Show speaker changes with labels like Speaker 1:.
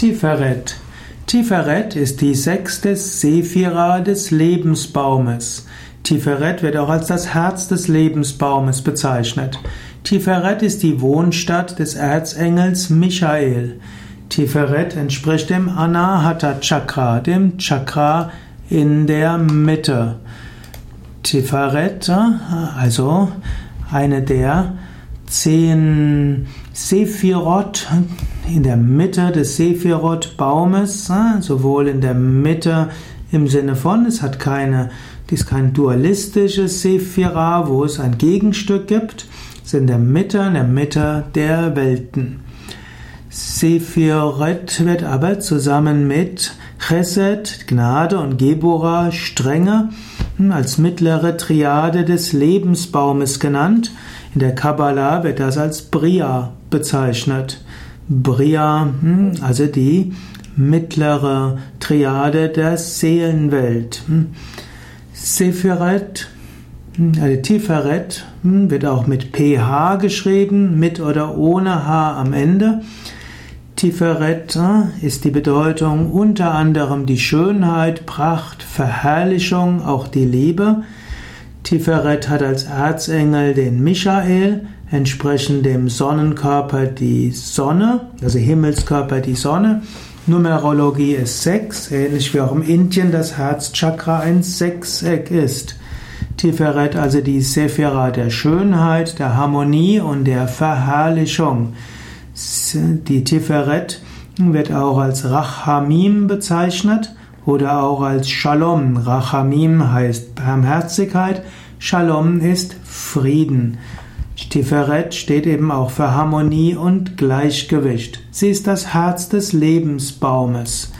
Speaker 1: Tiferet. Tiferet ist die sechste Sephira des Lebensbaumes. Tiferet wird auch als das Herz des Lebensbaumes bezeichnet. Tiferet ist die Wohnstadt des Erzengels Michael. Tiferet entspricht dem Anahata Chakra, dem Chakra in der Mitte. Tiferet, also eine der zehn Sephirot in der Mitte des Sephirot-Baumes, sowohl in der Mitte im Sinne von, es hat keine, dies kein dualistisches Sephira, wo es ein Gegenstück gibt, es ist in der Mitte, in der Mitte der Welten. Sephiret wird aber zusammen mit Chesed, Gnade und Gebura, Strenge, als mittlere Triade des Lebensbaumes genannt. In der Kabbalah wird das als Bria bezeichnet. Bria, hm, also die mittlere Triade der Seelenwelt. Hm. Sepheret, hm, also Tiferet wird auch mit PH geschrieben, mit oder ohne H am Ende. Tiferet ist die Bedeutung unter anderem die Schönheit, Pracht, Verherrlichung, auch die Liebe. Tiferet hat als Erzengel den Michael, entsprechend dem Sonnenkörper die Sonne, also Himmelskörper die Sonne. Numerologie ist sechs, ähnlich wie auch im Indien das Herzchakra ein Sechseck ist. Tiferet also die Sephira der Schönheit, der Harmonie und der Verherrlichung. Die Tiferet wird auch als Rachamim bezeichnet oder auch als Shalom. Rachamim heißt Barmherzigkeit, Shalom ist Frieden. Tiferet steht eben auch für Harmonie und Gleichgewicht. Sie ist das Herz des Lebensbaumes.